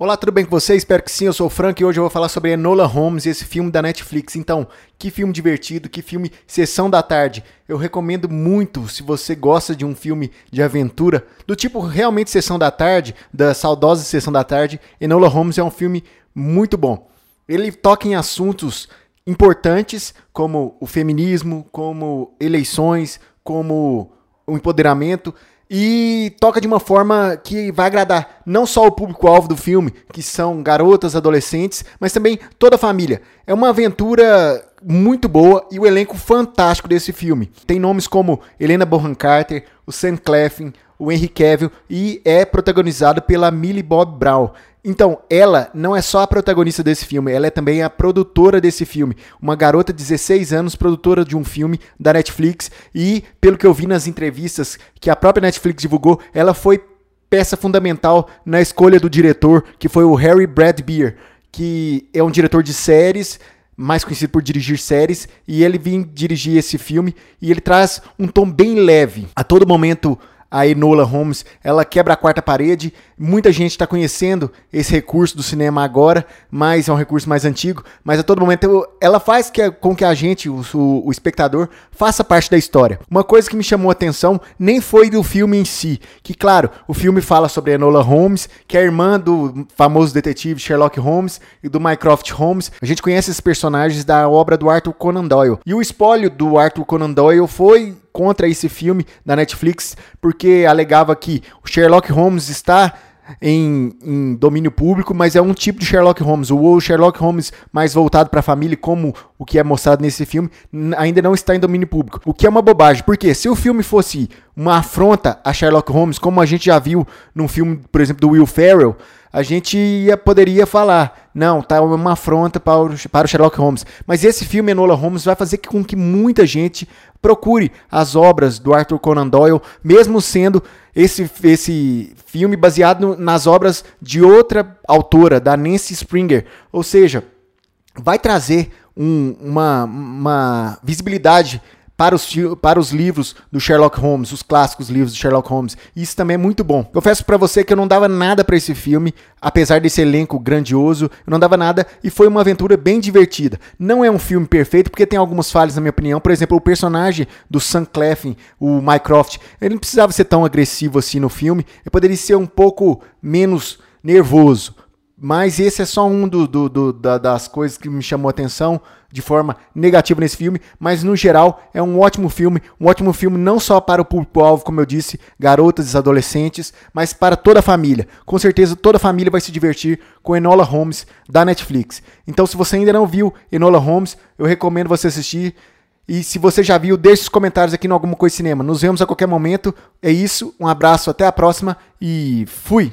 Olá, tudo bem com você? Espero que sim, eu sou o Frank e hoje eu vou falar sobre Enola Holmes e esse filme da Netflix. Então, que filme divertido, que filme Sessão da Tarde. Eu recomendo muito se você gosta de um filme de aventura, do tipo realmente Sessão da Tarde, da saudosa Sessão da Tarde. Enola Holmes é um filme muito bom. Ele toca em assuntos importantes como o feminismo, como eleições, como o empoderamento e toca de uma forma que vai agradar não só o público-alvo do filme, que são garotas, adolescentes, mas também toda a família. É uma aventura muito boa e o elenco fantástico desse filme. Tem nomes como Helena Bonham Carter, o Sam Claflin, o Henry Cavill e é protagonizado pela Millie Bob Brown. Então, ela não é só a protagonista desse filme, ela é também a produtora desse filme. Uma garota de 16 anos, produtora de um filme da Netflix. E, pelo que eu vi nas entrevistas que a própria Netflix divulgou, ela foi peça fundamental na escolha do diretor, que foi o Harry Bradbeer, que é um diretor de séries mais conhecido por dirigir séries, e ele vem dirigir esse filme e ele traz um tom bem leve. A todo momento a Enola Holmes, ela quebra a quarta parede. Muita gente está conhecendo esse recurso do cinema agora, mas é um recurso mais antigo. Mas a todo momento ela faz que, com que a gente, o, o, espectador, faça parte da história. Uma coisa que me chamou a atenção nem foi do filme em si, que claro, o filme fala sobre a Enola Holmes, que é irmã do famoso detetive Sherlock Holmes e do Mycroft Holmes. A gente conhece esses personagens da obra do Arthur Conan Doyle. E o espólio do Arthur Conan Doyle foi contra esse filme da Netflix, porque alegava que o Sherlock Holmes está em, em, domínio público, mas é um tipo de Sherlock Holmes. O Sherlock Holmes mais voltado para a família, como o que é mostrado nesse filme, ainda não está em domínio público. O que é uma bobagem, porque se o filme fosse uma afronta a Sherlock Holmes, como a gente já viu num filme, por exemplo, do Will Ferrell, a gente ia, poderia falar, não, tá uma afronta para o, para o Sherlock Holmes. Mas esse filme, Enola Holmes, vai fazer com que muita gente procure as obras do Arthur Conan Doyle, mesmo sendo esse, esse filme baseado nas obras de outra autora, da Nancy Springer. Ou seja, vai trazer um, uma, uma visibilidade para os, para os livros do Sherlock Holmes, os clássicos livros do Sherlock Holmes. Isso também é muito bom. Confesso para você que eu não dava nada para esse filme, apesar desse elenco grandioso, eu não dava nada e foi uma aventura bem divertida. Não é um filme perfeito porque tem algumas falhas na minha opinião. Por exemplo, o personagem do Sam Claflin, o Mycroft, ele não precisava ser tão agressivo assim no filme. Ele poderia ser um pouco menos nervoso. Mas esse é só um do, do, do, da, das coisas que me chamou a atenção de forma negativa nesse filme, mas no geral é um ótimo filme, um ótimo filme não só para o público-alvo, como eu disse, garotas e adolescentes, mas para toda a família. Com certeza toda a família vai se divertir com Enola Holmes da Netflix. Então se você ainda não viu Enola Holmes, eu recomendo você assistir. E se você já viu, deixe os comentários aqui no Alguma Coisa Cinema. Nos vemos a qualquer momento. É isso, um abraço, até a próxima e fui!